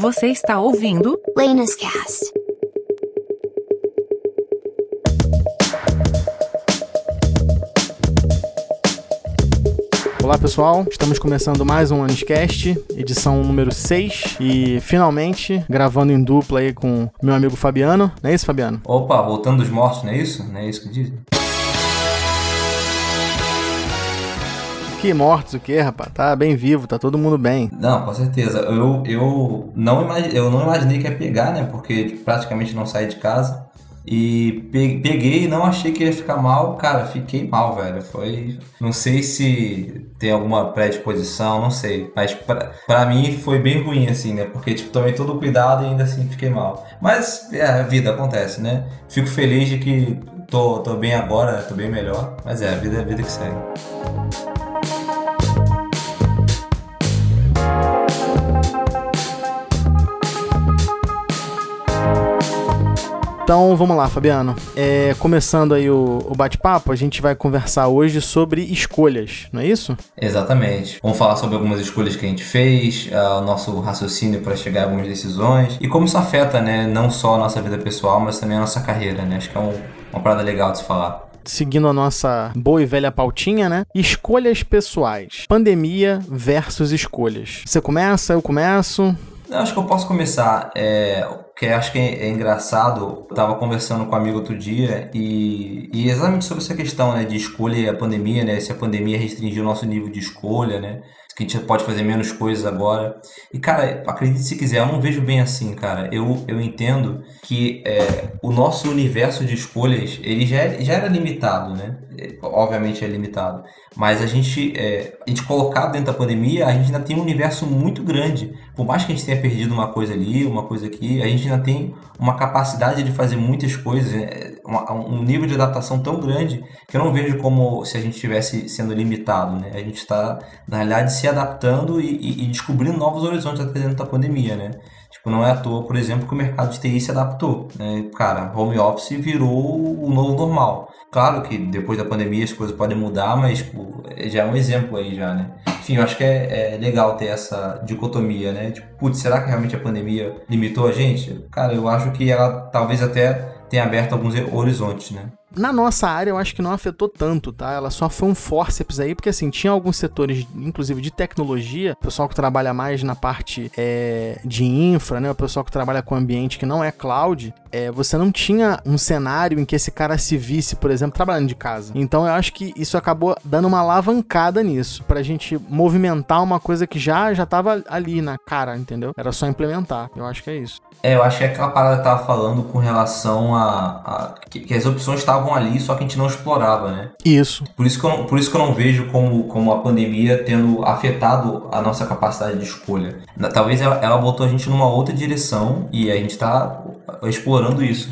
Você está ouvindo Lena's Cast. Olá pessoal, estamos começando mais um Aniscast, edição número 6 e finalmente gravando em dupla aí com meu amigo Fabiano, não é isso Fabiano? Opa, voltando dos mortos, não é isso? Não é isso que dizem? Que mortos o que, rapaz? Tá bem vivo, tá todo mundo bem. Não, com certeza. Eu, eu, não, eu não imaginei que ia pegar, né? Porque praticamente não saí de casa. E peguei e não achei que ia ficar mal. Cara, fiquei mal, velho. Foi. Não sei se tem alguma predisposição, não sei. Mas pra mim foi bem ruim, assim, né? Porque, tipo, tomei todo o cuidado e ainda assim fiquei mal. Mas é, a vida acontece, né? Fico feliz de que tô, tô bem agora, tô bem melhor. Mas é, a vida é a vida que segue. Então vamos lá, Fabiano. É, começando aí o, o bate-papo, a gente vai conversar hoje sobre escolhas, não é isso? Exatamente. Vamos falar sobre algumas escolhas que a gente fez, uh, o nosso raciocínio para chegar a algumas decisões e como isso afeta, né, não só a nossa vida pessoal, mas também a nossa carreira, né? Acho que é um, uma parada legal de se falar seguindo a nossa boa e velha pautinha, né? Escolhas pessoais. Pandemia versus escolhas. Você começa, eu começo. Eu acho que eu posso começar. É, que acho que é, engraçado. Eu tava conversando com um amigo outro dia e, e exatamente sobre essa questão né, de escolha e a pandemia, né? Se a pandemia restringiu o nosso nível de escolha, né? que a gente pode fazer menos coisas agora. E, cara, acredite se quiser, eu não vejo bem assim, cara. Eu, eu entendo que é, o nosso universo de escolhas, ele já, já era limitado, né? É, obviamente é limitado. Mas a gente, é, a gente colocado dentro da pandemia, a gente ainda tem um universo muito grande. Por mais que a gente tenha perdido uma coisa ali, uma coisa aqui, a gente ainda tem uma capacidade de fazer muitas coisas, é, um nível de adaptação tão grande que eu não vejo como se a gente estivesse sendo limitado, né? A gente está, na realidade, se adaptando e, e, e descobrindo novos horizontes até dentro da pandemia, né? Tipo, não é à toa, por exemplo, que o mercado de TI se adaptou. Né? Cara, home office virou o novo normal. Claro que depois da pandemia as coisas podem mudar, mas tipo, já é um exemplo aí já, né? Enfim, eu acho que é, é legal ter essa dicotomia, né? Tipo, putz, será que realmente a pandemia limitou a gente? Cara, eu acho que ela talvez até tenha aberto alguns horizontes, né? Na nossa área, eu acho que não afetou tanto, tá? Ela só foi um forceps aí, porque assim, tinha alguns setores, inclusive de tecnologia, o pessoal que trabalha mais na parte é, de infra, né? O pessoal que trabalha com ambiente que não é cloud, é, você não tinha um cenário em que esse cara se visse, por exemplo, trabalhando de casa. Então eu acho que isso acabou dando uma alavancada nisso, pra gente movimentar uma coisa que já já tava ali na cara, entendeu? Era só implementar. Eu acho que é isso. É, eu acho que é aquela parada que tava falando com relação a, a que, que, as opções estavam ali, só que a gente não explorava, né? Isso. Por isso que eu, por isso que eu não vejo como, como a pandemia tendo afetado a nossa capacidade de escolha. Talvez ela, ela botou a gente numa outra direção e a gente tá explorando isso.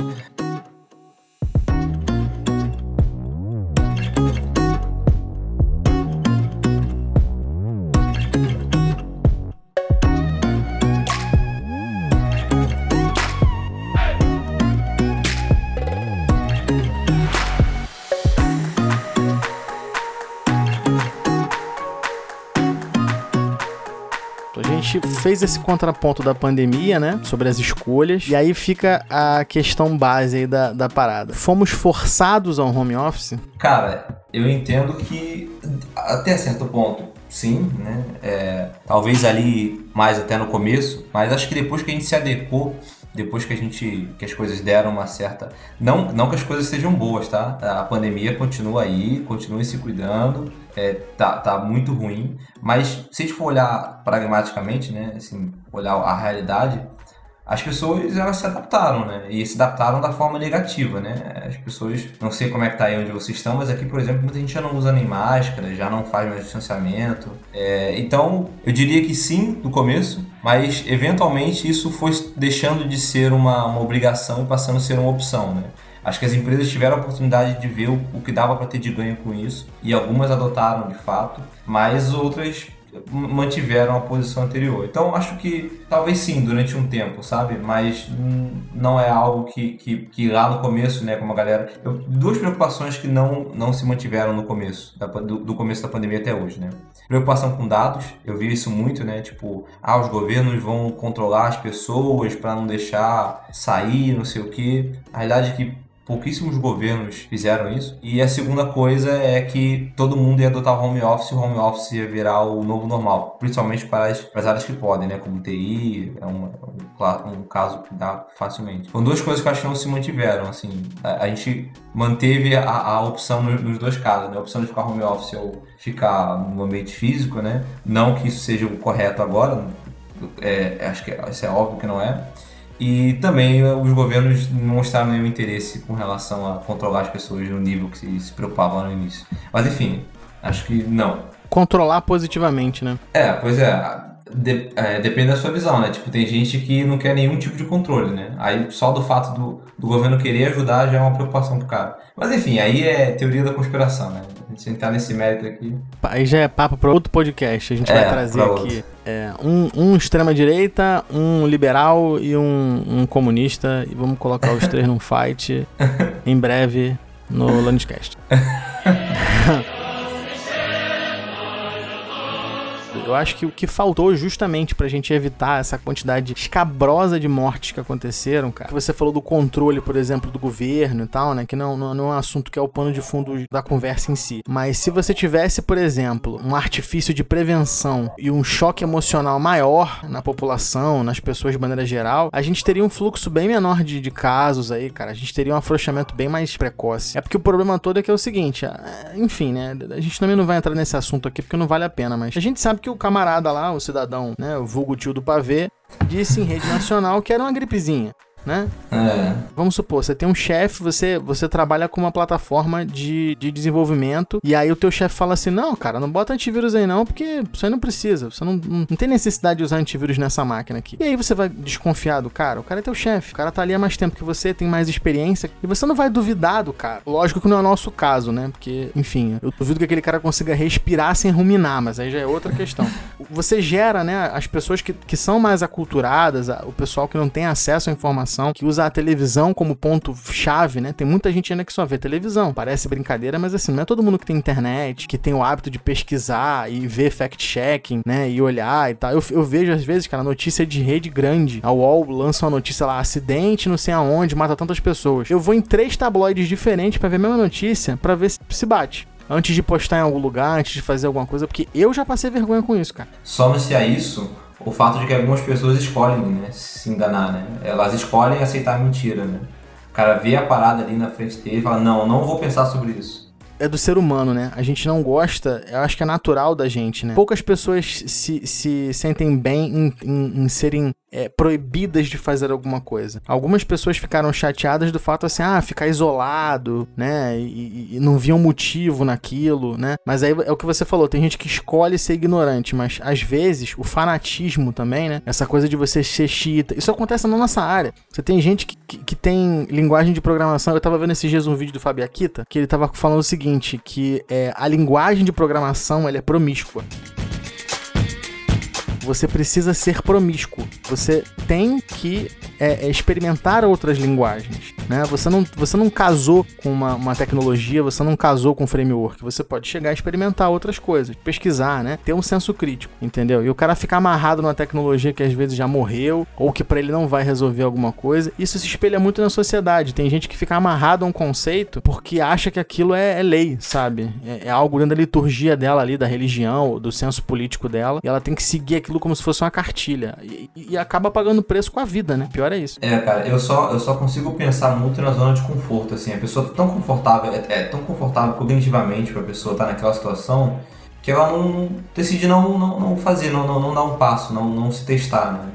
Fez esse contraponto da pandemia, né? Sobre as escolhas. E aí fica a questão base aí da, da parada. Fomos forçados ao home office? Cara, eu entendo que até certo ponto sim, né? É, talvez ali mais até no começo, mas acho que depois que a gente se adequou depois que a gente que as coisas deram uma certa não não que as coisas sejam boas tá? A pandemia continua aí continue se cuidando é, tá, tá muito ruim mas se a gente for olhar pragmaticamente né assim olhar a realidade as pessoas elas se adaptaram, né? E se adaptaram da forma negativa, né? As pessoas, não sei como é que tá aí onde vocês estão, mas aqui, por exemplo, muita gente já não usa nem máscara, já não faz mais distanciamento. É, então, eu diria que sim, no começo, mas eventualmente isso foi deixando de ser uma, uma obrigação e passando a ser uma opção, né? Acho que as empresas tiveram a oportunidade de ver o, o que dava para ter de ganho com isso e algumas adotaram de fato, mas outras mantiveram a posição anterior. Então acho que talvez sim, durante um tempo, sabe? Mas não é algo que, que, que lá no começo, né, como a galera. Eu, duas preocupações que não, não se mantiveram no começo, da, do, do começo da pandemia até hoje, né? Preocupação com dados, eu vi isso muito, né? Tipo, ah, os governos vão controlar as pessoas para não deixar sair, não sei o quê. A realidade é que pouquíssimos governos fizeram isso. E a segunda coisa é que todo mundo ia adotar home office, o home office ia virar o novo normal, principalmente para as, para as áreas que podem, né? Como TI, é um, um, um caso que dá facilmente. São duas coisas que eu acho que não se mantiveram, assim. A, a gente manteve a, a opção nos, nos, dois casos, né? A opção de ficar home office ou ficar no ambiente físico, né? Não que isso seja o correto agora, é, acho que isso é óbvio que não é. E também os governos não mostraram nenhum interesse com relação a controlar as pessoas no nível que se preocupavam no início. Mas enfim, acho que não. Controlar positivamente, né? É, pois é. De, é, depende da sua visão, né? Tipo, tem gente que não quer nenhum tipo de controle, né? Aí só do fato do, do governo querer ajudar já é uma preocupação pro cara. Mas enfim, aí é teoria da conspiração, né? A gente entrar nesse mérito aqui. Aí já é papo para outro podcast. A gente é, vai trazer aqui é, um, um extrema-direita, um liberal e um, um comunista. E vamos colocar os três num fight em breve no Landcast. Eu acho que o que faltou justamente pra gente evitar essa quantidade escabrosa de mortes que aconteceram, cara. Você falou do controle, por exemplo, do governo e tal, né? Que não, não, não é um assunto que é o pano de fundo da conversa em si. Mas se você tivesse, por exemplo, um artifício de prevenção e um choque emocional maior na população, nas pessoas de maneira geral, a gente teria um fluxo bem menor de, de casos aí, cara. A gente teria um afrouxamento bem mais precoce. É porque o problema todo é que é o seguinte, enfim, né? A gente também não vai entrar nesse assunto aqui porque não vale a pena, mas a gente sabe que o camarada lá, o cidadão, né, o vulgo tio do pavê, disse em rede nacional que era uma gripezinha né? É. Vamos supor, você tem um chefe, você, você trabalha com uma plataforma de, de desenvolvimento, e aí o teu chefe fala assim: não, cara, não bota antivírus aí não, porque você não precisa, você não, não, tem necessidade de usar antivírus nessa máquina aqui. E aí você vai desconfiar do cara, o cara é teu chefe, o cara tá ali há mais tempo que você, tem mais experiência, e você não vai duvidar do cara. Lógico que não é o nosso caso, né? Porque, enfim, eu duvido que aquele cara consiga respirar sem ruminar, mas aí já é outra questão. Você gera, né, as pessoas que, que são mais aculturadas, o pessoal que não tem acesso à informação informação, que usa a televisão como ponto-chave, né? Tem muita gente ainda que só vê televisão. Parece brincadeira, mas assim, não é todo mundo que tem internet, que tem o hábito de pesquisar e ver fact-checking, né? E olhar e tal. Eu, eu vejo, às vezes, cara, notícia de rede grande. A UOL lança uma notícia lá, acidente, não sei aonde, mata tantas pessoas. Eu vou em três tabloides diferentes para ver a mesma notícia, para ver se, se bate antes de postar em algum lugar, antes de fazer alguma coisa, porque eu já passei vergonha com isso, cara. Só-se a isso o fato de que algumas pessoas escolhem né, se enganar, né? Elas escolhem aceitar mentira, né? O cara vê a parada ali na frente dele e fala, não, não vou pensar sobre isso. É do ser humano, né? A gente não gosta, eu acho que é natural da gente, né? Poucas pessoas se, se sentem bem em, em, em serem é, proibidas de fazer alguma coisa. Algumas pessoas ficaram chateadas do fato assim, ah, ficar isolado, né? E, e, não viam motivo naquilo, né? Mas aí é o que você falou, tem gente que escolhe ser ignorante, mas às vezes o fanatismo também, né? Essa coisa de você ser chita, isso acontece na nossa área. Você tem gente que, que, que tem linguagem de programação. Eu tava vendo esses dias um vídeo do Fábio Akita, que ele tava falando o seguinte, que é, a linguagem de programação ela é promíscua você precisa ser promíscuo. Você tem que é, é experimentar outras linguagens. Né? Você, não, você não casou com uma, uma tecnologia, você não casou com um framework. Você pode chegar a experimentar outras coisas, pesquisar, né? ter um senso crítico, entendeu? E o cara ficar amarrado numa tecnologia que às vezes já morreu ou que para ele não vai resolver alguma coisa, isso se espelha muito na sociedade. Tem gente que fica amarrado a um conceito porque acha que aquilo é, é lei, sabe? É, é algo dentro da liturgia dela ali, da religião, do senso político dela, e ela tem que seguir aquilo como se fosse uma cartilha. E, e, acaba pagando preço com a vida, né? Pior é isso. É, cara, eu só, eu só consigo pensar muito na zona de conforto, assim. A pessoa tá tão confortável, é, é tão confortável cognitivamente pra pessoa estar tá naquela situação que ela não decide não, não, não fazer, não, não, não dar um passo, não, não se testar, né?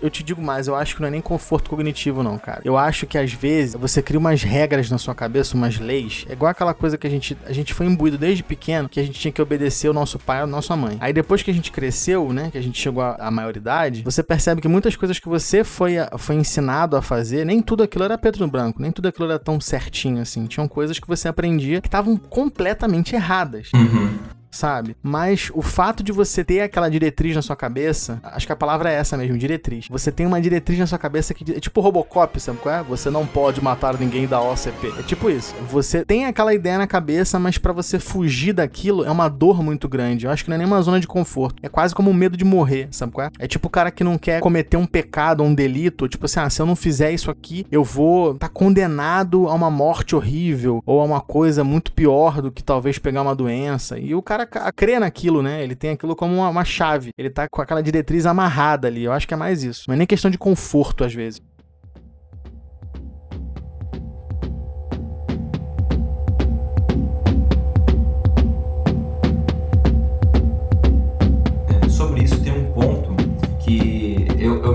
Eu te digo mais, eu acho que não é nem conforto cognitivo, não, cara. Eu acho que às vezes você cria umas regras na sua cabeça, umas leis. É igual aquela coisa que a gente, a gente foi imbuído desde pequeno, que a gente tinha que obedecer o nosso pai ou a nossa mãe. Aí depois que a gente cresceu, né, que a gente chegou à, à maioridade, você percebe que muitas coisas que você foi, foi ensinado a fazer, nem tudo aquilo era preto no branco, nem tudo aquilo era tão certinho assim. Tinham coisas que você aprendia que estavam completamente erradas. Uhum. Sabe? Mas o fato de você ter aquela diretriz na sua cabeça, acho que a palavra é essa mesmo, diretriz. Você tem uma diretriz na sua cabeça que é tipo Robocop, sabe qual é? Você não pode matar ninguém da OCP. É tipo isso. Você tem aquela ideia na cabeça, mas para você fugir daquilo é uma dor muito grande. Eu acho que não é nem uma zona de conforto. É quase como um medo de morrer, sabe qual é? É tipo o cara que não quer cometer um pecado um delito, tipo assim, ah, se eu não fizer isso aqui, eu vou estar tá condenado a uma morte horrível ou a uma coisa muito pior do que talvez pegar uma doença. E o cara crê naquilo, né? Ele tem aquilo como uma, uma chave. Ele tá com aquela diretriz amarrada ali. Eu acho que é mais isso. Mas nem questão de conforto às vezes.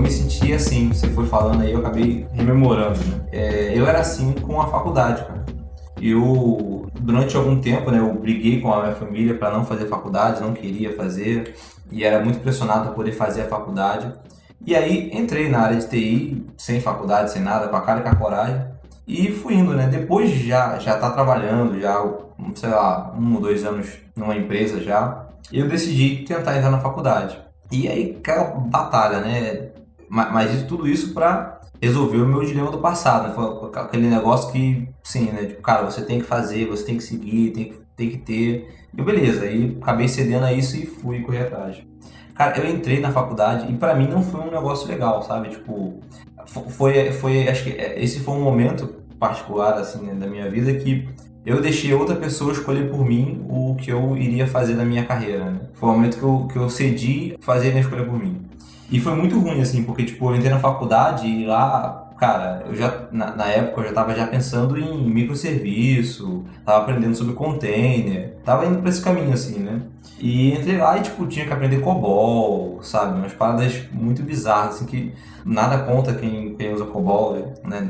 me senti assim, você foi falando aí, eu acabei rememorando, né? É, eu era assim com a faculdade, cara. Eu, durante algum tempo, né, eu briguei com a minha família para não fazer faculdade, não queria fazer, e era muito pressionado para poder fazer a faculdade. E aí entrei na área de TI, sem faculdade, sem nada, com a cara e com a coragem, e fui indo, né? Depois de já já tá trabalhando, já, sei lá, um ou dois anos numa empresa já, eu decidi tentar entrar na faculdade. E aí, aquela batalha, né? Mas isso, tudo isso para resolver o meu dilema do passado, né? Foi aquele negócio que, sim, né? Tipo, cara, você tem que fazer, você tem que seguir, tem que, tem que ter. E beleza, aí acabei cedendo a isso e fui correr atrás. Cara, eu entrei na faculdade e para mim não foi um negócio legal, sabe? Tipo, foi, foi, acho que é, esse foi um momento particular, assim, né, da minha vida que eu deixei outra pessoa escolher por mim o que eu iria fazer na minha carreira, né? Foi o momento que eu, que eu cedi fazer a escolha por mim. E foi muito ruim, assim, porque, tipo, eu entrei na faculdade e lá, cara, eu já, na, na época, eu já tava já pensando em microserviço, tava aprendendo sobre container, tava indo pra esse caminho, assim, né? E entrei lá e, tipo, tinha que aprender COBOL, sabe? Umas paradas muito bizarras, assim, que nada conta quem, quem usa COBOL, né?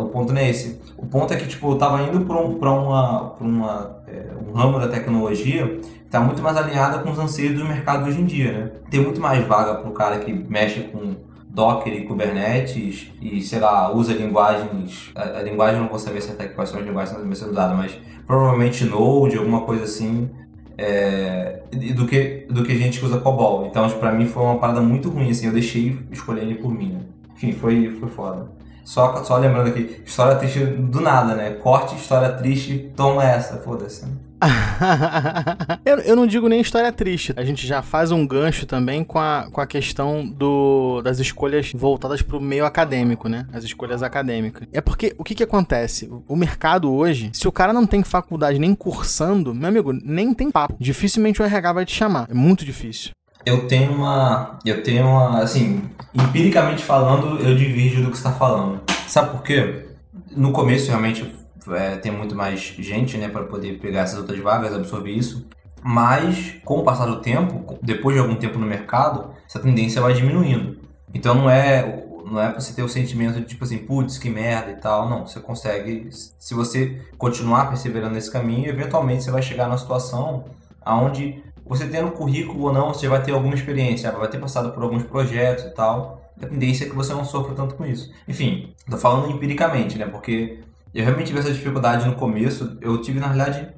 O ponto não é esse. O ponto é que, tipo, eu tava indo pra, um, pra, uma, pra uma, é, um ramo da tecnologia que tá muito mais alinhada com os anseios do mercado hoje em dia, né? Tem muito mais vaga pro cara que mexe com Docker e Kubernetes e, sei lá, usa linguagens. A, a linguagem não vou saber até quais são as linguagens que estão sendo usadas, mas provavelmente Node, alguma coisa assim, é, do, que, do que gente que usa COBOL. Então, para mim foi uma parada muito ruim, assim, eu deixei escolher ele por mim. Né? Enfim, foi, foi foda. Só, só lembrando aqui, história triste do nada, né? Corte, história triste, toma essa, foda-se. eu, eu não digo nem história triste. A gente já faz um gancho também com a, com a questão do, das escolhas voltadas para o meio acadêmico, né? As escolhas acadêmicas. É porque o que, que acontece? O mercado hoje, se o cara não tem faculdade nem cursando, meu amigo, nem tem papo. Dificilmente o RH vai te chamar. É muito difícil. Eu tenho uma. Eu tenho uma. Assim, empiricamente falando, eu divido do que você está falando. Sabe por quê? No começo, realmente, é, tem muito mais gente, né, para poder pegar essas outras vagas, absorver isso. Mas, com o passar do tempo, depois de algum tempo no mercado, essa tendência vai diminuindo. Então não é não é para você ter o sentimento de tipo assim, putz, que merda e tal. Não, você consegue, se você continuar perseverando nesse caminho, eventualmente você vai chegar numa situação aonde você tendo currículo ou não, você vai ter alguma experiência, vai ter passado por alguns projetos e tal. A tendência é que você não sofra tanto com isso. Enfim, tô falando empiricamente, né? Porque eu realmente tive essa dificuldade no começo. Eu tive, na realidade,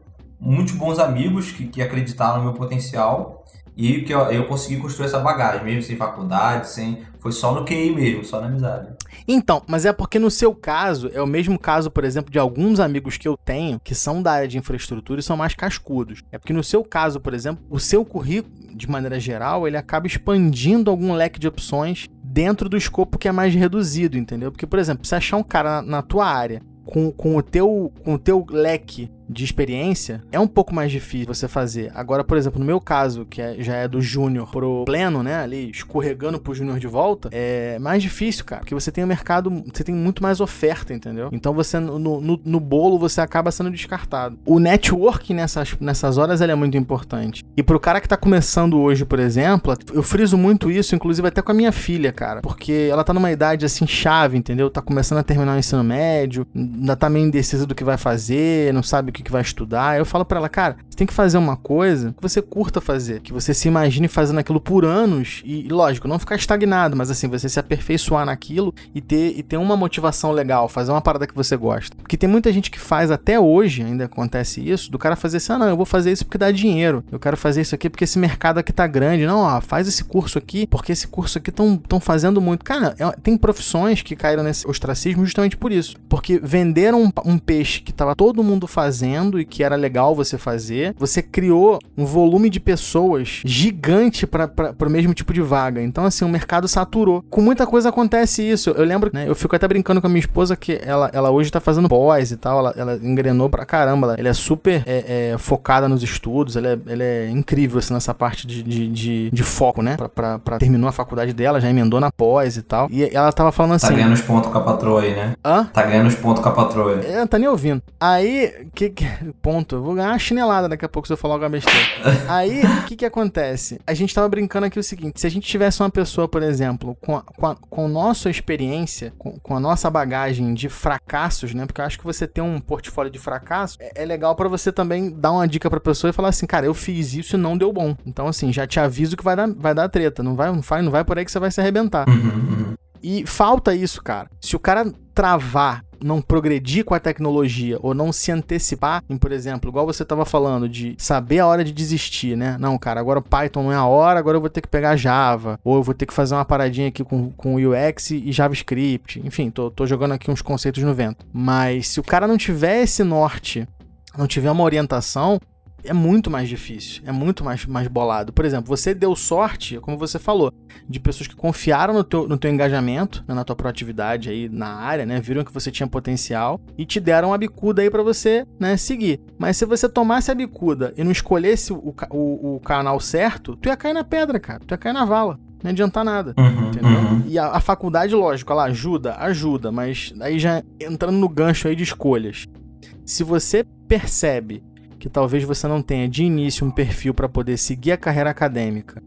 muitos bons amigos que, que acreditaram no meu potencial e que eu, eu, consegui construir essa bagagem, mesmo sem faculdade, sem. Foi só no QI mesmo, só na amizade. Então, mas é porque no seu caso, é o mesmo caso, por exemplo, de alguns amigos que eu tenho que são da área de infraestrutura e são mais cascudos. É porque no seu caso, por exemplo, o seu currículo, de maneira geral, ele acaba expandindo algum leque de opções dentro do escopo que é mais reduzido, entendeu? Porque, por exemplo, se achar um cara na, na tua área com, com, o teu, com o teu leque de experiência, é um pouco mais difícil você fazer. Agora, por exemplo, no meu caso, que é, já é do júnior pro pleno, né, ali escorregando pro júnior de volta, é mais difícil, cara, porque você tem o um mercado, você tem muito mais oferta, entendeu? Então você, no, no, no, bolo, você acaba sendo descartado. O network nessas, nessas horas, ele é muito importante. E pro cara que tá começando hoje, por exemplo, eu friso muito isso, inclusive até com a minha filha, cara, porque ela tá numa idade, assim, chave, entendeu? Tá começando a terminar o ensino médio, ainda tá meio indecisa do que vai fazer, não sabe o que que, que vai estudar, eu falo para ela, cara, você tem que fazer uma coisa que você curta fazer, que você se imagine fazendo aquilo por anos e, lógico, não ficar estagnado, mas assim, você se aperfeiçoar naquilo e ter, e ter uma motivação legal, fazer uma parada que você gosta. Porque tem muita gente que faz até hoje, ainda acontece isso, do cara fazer assim, ah, não, eu vou fazer isso porque dá dinheiro, eu quero fazer isso aqui porque esse mercado aqui tá grande. Não, ó, faz esse curso aqui porque esse curso aqui estão fazendo muito. Cara, é, tem profissões que caíram nesse ostracismo justamente por isso. Porque venderam um, um peixe que tava todo mundo fazendo e que era legal você fazer, você criou um volume de pessoas gigante para o mesmo tipo de vaga. Então, assim, o mercado saturou. Com muita coisa acontece isso. Eu lembro, né? Eu fico até brincando com a minha esposa que ela, ela hoje tá fazendo pós e tal. Ela, ela engrenou pra caramba. Ela, ela é super é, é, focada nos estudos. Ela é, ela é incrível, assim, nessa parte de, de, de, de foco, né? Pra, pra, pra, terminou a faculdade dela, já emendou na pós e tal. E ela tava falando tá assim. Tá ganhando os pontos com a patroa aí, né? Hã? Tá ganhando os pontos com a patroa. É, não tá nem ouvindo. Aí, que, ponto. Eu vou ganhar uma chinelada daqui a pouco se eu falar alguma besteira. Aí, o que que acontece? A gente tava brincando aqui o seguinte: se a gente tivesse uma pessoa, por exemplo, com a, com a, com a nossa experiência, com, com, a nossa bagagem de fracassos, né? Porque eu acho que você ter um portfólio de fracasso é, é legal para você também dar uma dica pra pessoa e falar assim, cara, eu fiz isso e não deu bom. Então, assim, já te aviso que vai dar, vai dar treta. Não vai, não vai, não vai por aí que você vai se arrebentar. Uhum, uhum. E falta isso, cara. Se o cara travar não progredir com a tecnologia ou não se antecipar em, por exemplo, igual você estava falando de saber a hora de desistir, né? Não, cara, agora o Python não é a hora, agora eu vou ter que pegar Java, ou eu vou ter que fazer uma paradinha aqui com, com UX e JavaScript. Enfim, tô, tô jogando aqui uns conceitos no vento. Mas se o cara não tiver esse norte, não tiver uma orientação, é muito mais difícil, é muito mais, mais bolado. Por exemplo, você deu sorte, como você falou, de pessoas que confiaram no teu, no teu engajamento, né, na tua proatividade aí na área, né, viram que você tinha potencial e te deram a bicuda aí para você, né, seguir. Mas se você tomasse a bicuda e não escolhesse o, o, o, canal certo, tu ia cair na pedra, cara, tu ia cair na vala. Não adianta nada, uhum, entendeu? Uhum. E a, a faculdade, lógico, ela ajuda, ajuda, mas aí já entrando no gancho aí de escolhas. Se você percebe que talvez você não tenha de início um perfil para poder seguir a carreira acadêmica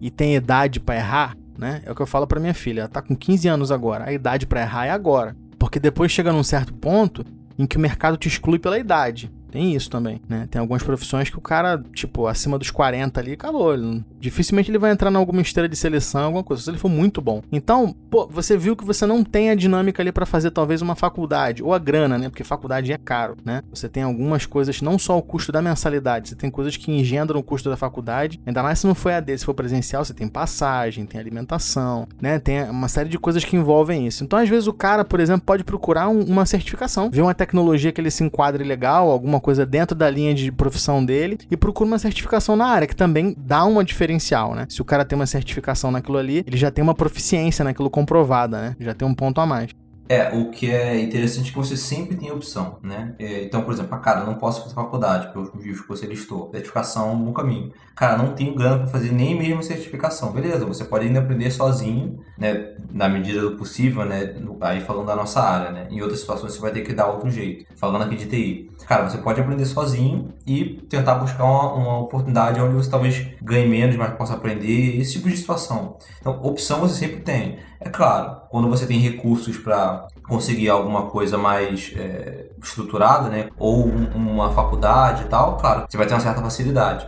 e tem idade para errar, né? É o que eu falo para minha filha, ela tá com 15 anos agora, a idade para errar é agora. Porque depois chega num certo ponto em que o mercado te exclui pela idade. Tem isso também, né? Tem algumas profissões que o cara, tipo, acima dos 40 ali, acabou. Ele, dificilmente ele vai entrar em alguma esteira de seleção, alguma coisa, se ele for muito bom. Então, pô, você viu que você não tem a dinâmica ali para fazer talvez uma faculdade, ou a grana, né? Porque faculdade é caro, né? Você tem algumas coisas, não só o custo da mensalidade, você tem coisas que engendram o custo da faculdade, ainda mais se não for AD, se for presencial, você tem passagem, tem alimentação, né? Tem uma série de coisas que envolvem isso. Então, às vezes, o cara, por exemplo, pode procurar um, uma certificação, ver uma tecnologia que ele se enquadre legal, alguma coisa dentro da linha de profissão dele e procura uma certificação na área, que também dá uma diferencial, né? Se o cara tem uma certificação naquilo ali, ele já tem uma proficiência naquilo comprovada, né? Já tem um ponto a mais. É, o que é interessante é que você sempre tem opção, né? É, então, por exemplo, cara, não posso fazer faculdade, pelos motivos que você listou. Certificação no caminho. Cara, não tenho grana para fazer nem mesmo certificação. Beleza, você pode ainda aprender sozinho, né? Na medida do possível, né? Aí falando da nossa área, né? Em outras situações você vai ter que dar outro jeito. Falando aqui de TI. Cara, você pode aprender sozinho e tentar buscar uma, uma oportunidade onde você talvez ganhe menos, mas possa aprender. Esse tipo de situação. Então, opção você sempre tem. É claro, quando você tem recursos para conseguir alguma coisa mais é, estruturada, né? Ou um, uma faculdade e tal, claro, você vai ter uma certa facilidade.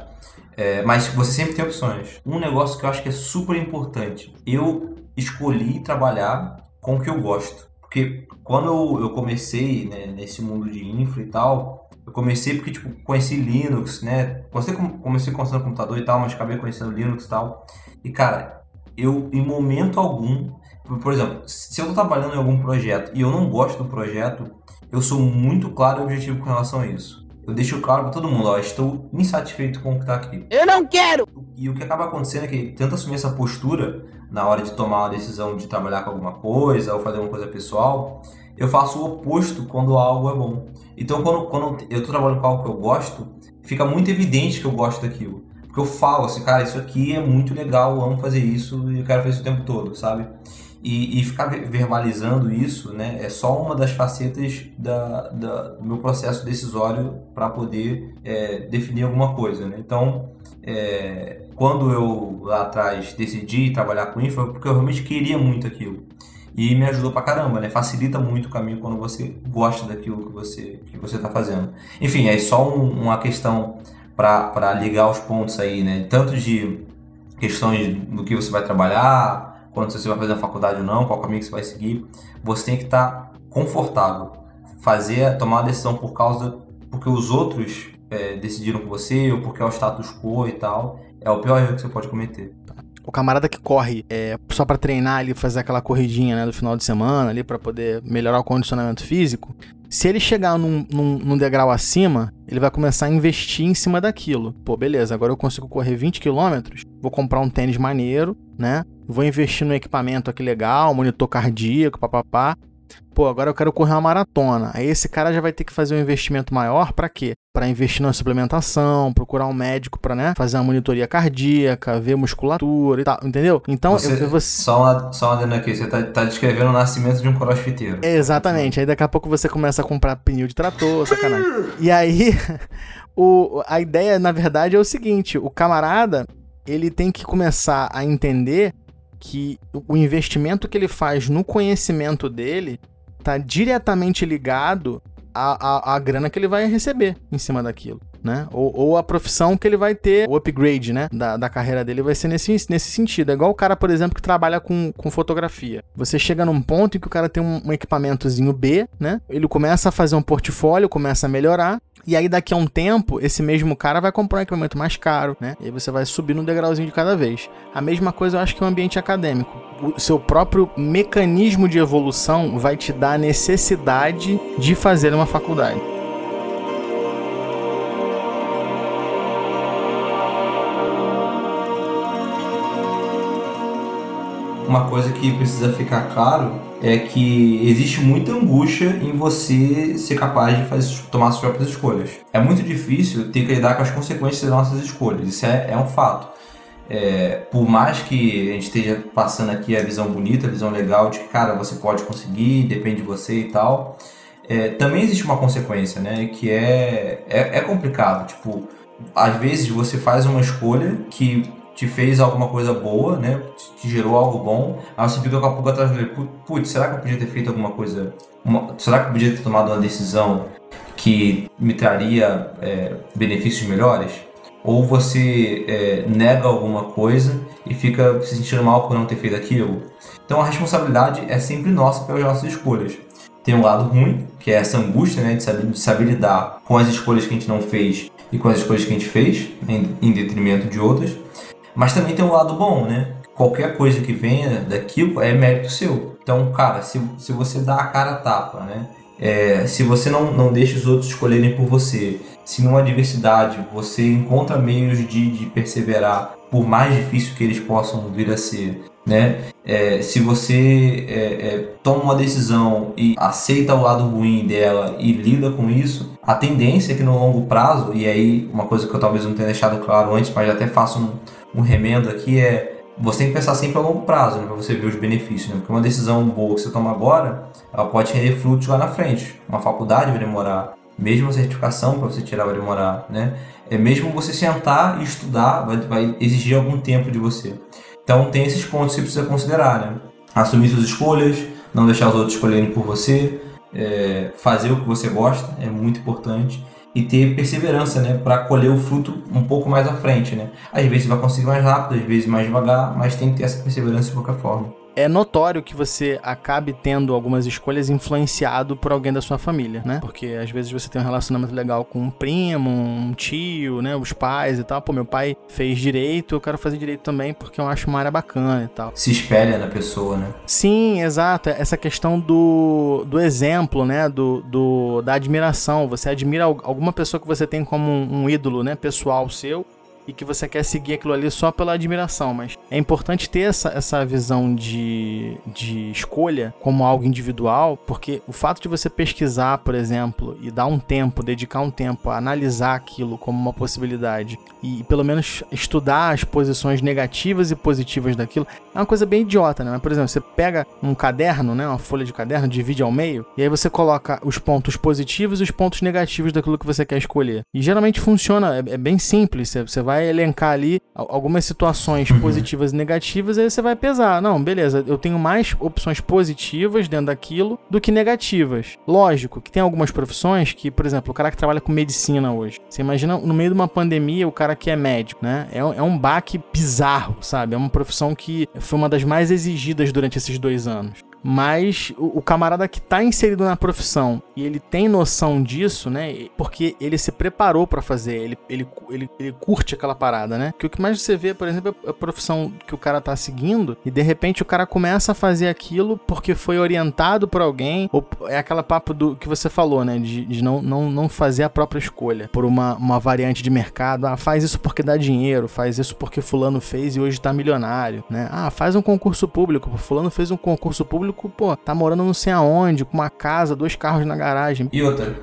É, mas você sempre tem opções. Um negócio que eu acho que é super importante. Eu escolhi trabalhar com o que eu gosto. Porque quando eu, eu comecei né, nesse mundo de infra e tal, eu comecei porque, tipo, conheci Linux, né? Comecei, comecei construindo computador e tal, mas acabei conhecendo Linux e tal. E, cara, eu, em momento algum, por exemplo, se eu estou trabalhando em algum projeto e eu não gosto do projeto, eu sou muito claro e objetivo com relação a isso. Eu deixo claro para todo mundo, ó, estou insatisfeito com o que está aqui. Eu não quero! E o que acaba acontecendo é que tenta assumir essa postura na hora de tomar uma decisão de trabalhar com alguma coisa ou fazer alguma coisa pessoal, eu faço o oposto quando algo é bom. Então, quando, quando eu estou trabalhando com algo que eu gosto, fica muito evidente que eu gosto daquilo. Porque eu falo assim, cara, isso aqui é muito legal, eu amo fazer isso e eu quero fazer isso o tempo todo, sabe? E, e, ficar verbalizando isso né, é só uma das facetas da, da do meu processo decisório para poder é, definir alguma coisa. Né? Então, é, quando eu lá atrás decidi trabalhar com infra, porque eu realmente queria muito aquilo. e me ajudou pra caramba, né? Facilita muito o caminho quando você gosta daquilo que você que você tá fazendo. Enfim, é só um, uma questão para ligar os pontos aí, né? Tanto de questões do que você vai trabalhar, quando você vai fazer a faculdade ou não, qual caminho que você vai seguir, você tem que estar tá confortável, fazer, tomar uma decisão por causa porque os outros é, decidiram por você ou porque é o status quo e tal, é o pior erro que você pode cometer o camarada que corre é, só para treinar ali, fazer aquela corridinha né, do final de semana ali para poder melhorar o condicionamento físico, se ele chegar num, num, num, degrau acima, ele vai começar a investir em cima daquilo. Pô, beleza, agora eu consigo correr 20 km, vou comprar um tênis maneiro, né? Vou investir no equipamento aqui legal, monitor cardíaco, papapá pô, agora eu quero correr uma maratona. Aí esse cara já vai ter que fazer um investimento maior para quê? Para investir na suplementação, procurar um médico para, né, fazer uma monitoria cardíaca, ver musculatura e tal, entendeu? Então, você, eu, vou... só uma, só uma aqui, você tá, tá descrevendo o nascimento de um crossfiteiro. É, exatamente. Aí daqui a pouco você começa a comprar pneu de trator, sacanagem. e aí, o, a ideia, na verdade, é o seguinte: o camarada, ele tem que começar a entender que o investimento que ele faz no conhecimento dele está diretamente ligado à, à, à, grana que ele vai receber em cima daquilo, né? Ou, ou, a profissão que ele vai ter, o upgrade, né? Da, da carreira dele vai ser nesse, nesse sentido. É igual o cara, por exemplo, que trabalha com, com fotografia. Você chega num ponto em que o cara tem um, um equipamentozinho B, né? Ele começa a fazer um portfólio, começa a melhorar, e aí, daqui a um tempo, esse mesmo cara vai comprar um equipamento mais caro, né? E aí você vai subir no degrauzinho de cada vez. A mesma coisa eu acho que é o ambiente acadêmico. O seu próprio mecanismo de evolução vai te dar a necessidade de fazer uma faculdade. Uma coisa que precisa ficar claro é que existe muita angústia em você ser capaz de fazer, tomar suas próprias escolhas. É muito difícil ter que lidar com as consequências das nossas escolhas, isso é, é um fato. É, por mais que a gente esteja passando aqui a visão bonita, a visão legal de que, cara, você pode conseguir, depende de você e tal, é, também existe uma consequência, né? Que é, é, é complicado. Tipo, às vezes você faz uma escolha que te fez alguma coisa boa, né? Te gerou algo bom, aí você fica com a pulga atrás dele, putz, será que eu podia ter feito alguma coisa? Uma, será que eu podia ter tomado uma decisão que me traria é, benefícios melhores? Ou você é, nega alguma coisa e fica se sentindo mal por não ter feito aquilo? Então a responsabilidade é sempre nossa pelas nossas escolhas. Tem um lado ruim, que é essa angústia né, de, saber, de saber lidar com as escolhas que a gente não fez e com as escolhas que a gente fez, em, em detrimento de outras. Mas também tem um lado bom, né? Qualquer coisa que venha daquilo é mérito seu. Então, cara, se, se você dá a cara a tapa, né? É, se você não, não deixa os outros escolherem por você, se numa adversidade você encontra meios de, de perseverar, por mais difícil que eles possam vir a ser, né? É, se você é, é, toma uma decisão e aceita o lado ruim dela e lida com isso, a tendência é que no longo prazo, e aí uma coisa que eu talvez não tenha deixado claro antes, mas até faço um, um remendo aqui é você tem que pensar sempre a longo prazo, né, para você ver os benefícios, né? Porque uma decisão boa que você toma agora, ela pode render frutos lá na frente. Uma faculdade vai demorar, mesmo a certificação para você tirar vai demorar, né? É mesmo você sentar e estudar, vai, vai exigir algum tempo de você. Então tem esses pontos que você precisa considerar, né? Assumir suas escolhas, não deixar os outros escolherem por você, é, fazer o que você gosta é muito importante e ter perseverança, né, para colher o fruto um pouco mais à frente, né? Às vezes vai conseguir mais rápido, às vezes mais devagar, mas tem que ter essa perseverança de qualquer forma é notório que você acabe tendo algumas escolhas influenciado por alguém da sua família, né? Porque às vezes você tem um relacionamento legal com um primo, um tio, né? Os pais e tal. Pô, meu pai fez direito, eu quero fazer direito também porque eu acho uma área bacana e tal. Se espelha na pessoa, né? Sim, exato. Essa questão do, do exemplo, né? Do, do, da admiração. Você admira alguma pessoa que você tem como um, um ídolo, né? Pessoal seu e que você quer seguir aquilo ali só pela admiração, mas é importante ter essa, essa visão de, de escolha como algo individual, porque o fato de você pesquisar, por exemplo, e dar um tempo, dedicar um tempo a analisar aquilo como uma possibilidade e pelo menos estudar as posições negativas e positivas daquilo, é uma coisa bem idiota, né? Mas, por exemplo, você pega um caderno, né, uma folha de caderno, divide ao meio, e aí você coloca os pontos positivos e os pontos negativos daquilo que você quer escolher. E geralmente funciona, é, é bem simples, você, você vai elencar ali algumas situações uhum. positivas e negativas, aí você vai pesar. Não, beleza, eu tenho mais opções positivas dentro daquilo do que negativas. Lógico que tem algumas profissões que, por exemplo, o cara que trabalha com medicina hoje. Você imagina no meio de uma pandemia, o cara que é médico, né? É, é um baque bizarro, sabe? É uma profissão que foi uma das mais exigidas durante esses dois anos. Mas o, o camarada que está inserido na profissão e ele tem noção disso, né? Porque ele se preparou para fazer, ele, ele, ele, ele curte aquela parada, né? Que o que mais você vê, por exemplo, é a profissão que o cara tá seguindo e de repente o cara começa a fazer aquilo porque foi orientado por alguém, ou é aquela papo do que você falou, né? De, de não, não, não fazer a própria escolha por uma, uma variante de mercado. Ah, faz isso porque dá dinheiro, faz isso porque fulano fez e hoje tá milionário, né? Ah, faz um concurso público, fulano fez um concurso público público, pô, tá morando não sei aonde, com uma casa, dois carros na garagem. E outra,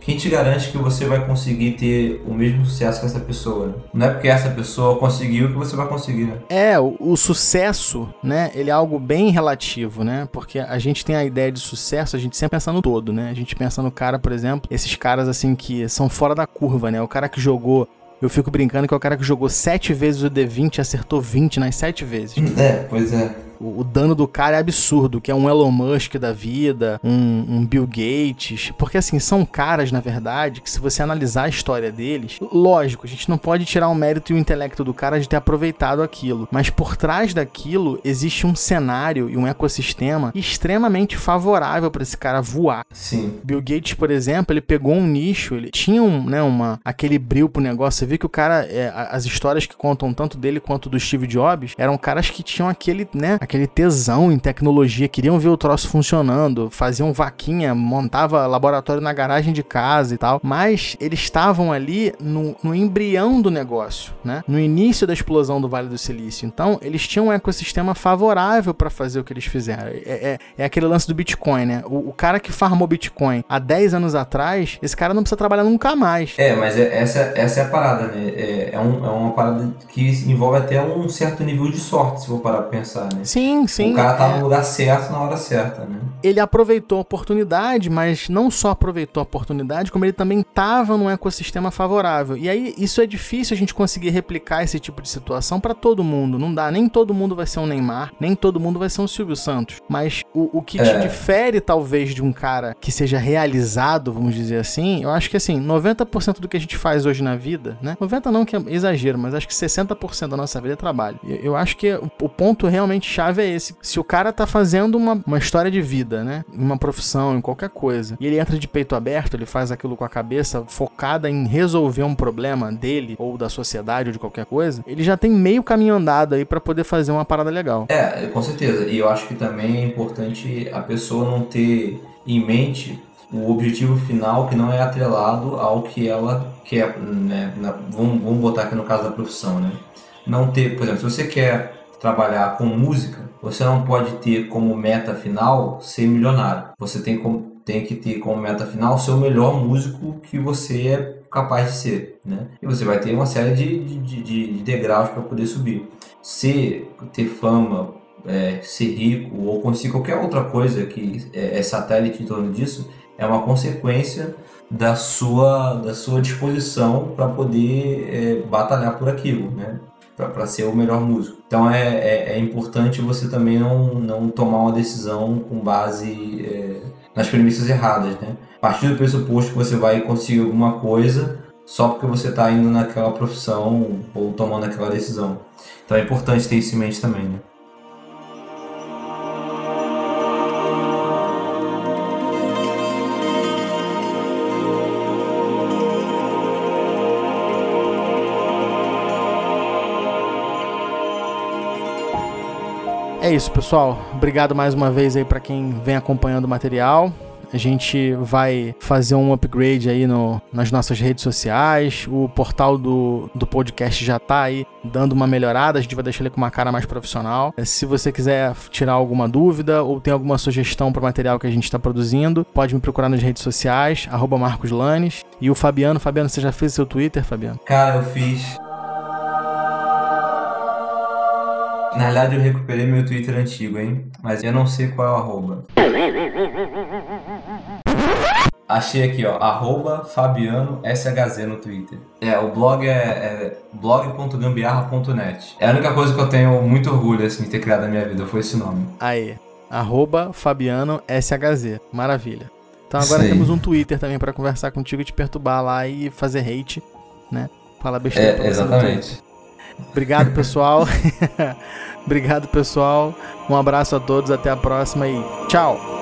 quem te garante que você vai conseguir ter o mesmo sucesso que essa pessoa? Né? Não é porque essa pessoa conseguiu que você vai conseguir. Né? É, o, o, sucesso, né? Ele é algo bem relativo, né? Porque a gente tem a ideia de sucesso, a gente sempre pensa no todo, né? A gente pensa no cara, por exemplo, esses caras assim que são fora da curva, né? O cara que jogou eu fico brincando que é o cara que jogou 7 vezes o D20 e acertou 20 nas 7 vezes. É, pois é o, dano do cara é absurdo, que é um Elon Musk da vida, um, um, Bill Gates. Porque assim, são caras, na verdade, que se você analisar a história deles, lógico, a gente não pode tirar o mérito e o intelecto do cara de ter aproveitado aquilo. Mas por trás daquilo existe um cenário e um ecossistema extremamente favorável para esse cara voar. Sim. Bill Gates, por exemplo, ele pegou um nicho, ele tinha um, né, uma, aquele brilho pro negócio. Você vê que o cara, é, as histórias que contam tanto dele quanto do Steve Jobs eram caras que tinham aquele, né, aquele tesão em tecnologia, queriam ver o troço funcionando, faziam vaquinha, montava laboratório na garagem de casa e tal, mas eles estavam ali no, no embrião do negócio, né? No início da explosão do Vale do Silício. Então, eles tinham um ecossistema favorável para fazer o que eles fizeram. É, é, é, aquele lance do Bitcoin, né? O, o, cara que farmou Bitcoin há 10 anos atrás, esse cara não precisa trabalhar nunca mais. É, mas é, essa, essa é a parada, né? É, é, um, é uma parada que envolve até um certo nível de sorte, se for parar pra pensar, né? Sim, Sim, sim. O cara tá no lugar certo na hora certa, né? Ele aproveitou a oportunidade, mas não só aproveitou a oportunidade, como ele também estava num ecossistema favorável. E aí isso é difícil a gente conseguir replicar esse tipo de situação para todo mundo. Não dá, nem todo mundo vai ser um Neymar, nem todo mundo vai ser um Silvio Santos. Mas o, o que é. te difere talvez de um cara que seja realizado, vamos dizer assim, eu acho que assim, 90% do que a gente faz hoje na vida, né? 90 não que é exagero, mas acho que 60% da nossa vida é trabalho. Eu, eu acho que o, o ponto realmente chave chave é esse. Se o cara tá fazendo uma, uma história de vida, né? Uma profissão, em qualquer coisa, e ele entra de peito aberto, ele faz aquilo com a cabeça focada em resolver um problema dele, ou da sociedade, ou de qualquer coisa, ele já tem meio caminho andado aí para poder fazer uma parada legal. É, com certeza. E eu acho que também é importante a pessoa não ter em mente o objetivo final que não é atrelado ao que ela quer, né? Na, vamos, vamos botar aqui no caso da profissão, né? Não ter, por exemplo, se você quer trabalhar com música, você não pode ter como meta final ser milionário. Você tem, como, tem que ter como meta final ser o melhor músico que você é capaz de ser, né? E você vai ter uma série de, de, de, de degraus para poder subir. Ser, ter fama, é, ser rico ou conseguir qualquer outra coisa que é, é satélite em torno disso é uma consequência da sua, da sua disposição para poder é, batalhar por aquilo, né? Para ser o melhor músico. Então é, é, é, importante você também não, não tomar uma decisão com base é, nas premissas erradas, né? A partir do pressuposto que você vai conseguir alguma coisa só porque você está indo naquela profissão ou tomando aquela decisão. Então é importante ter isso em mente também, né? É isso, pessoal. Obrigado mais uma vez aí para quem vem acompanhando o material. A gente vai fazer um upgrade aí no, nas nossas redes sociais. O portal do, do podcast já tá aí dando uma melhorada. A gente vai deixar ele com uma cara mais profissional. É, se você quiser tirar alguma dúvida ou tem alguma sugestão para o material que a gente está produzindo, pode me procurar nas redes sociais, arroba Marcos Lanes. E o Fabiano, Fabiano, você já fez seu Twitter, Fabiano? Cara, eu fiz. Na verdade, eu recuperei meu Twitter antigo, hein? Mas eu não sei qual é o arroba. Achei aqui, ó, arroba Fabiano SHZ no Twitter. É, o blog é, é blog.gambiarra.net. É a única coisa que eu tenho muito orgulho, assim, de ter criado na minha vida, foi esse nome. Aí, arroba Fabiano SHZ. Maravilha. Então agora temos um Twitter também para conversar contigo e te perturbar lá e fazer hate, né? Fala besteira. É, exatamente. Obrigado, pessoal. Obrigado, pessoal. Um abraço a todos, até a próxima e tchau!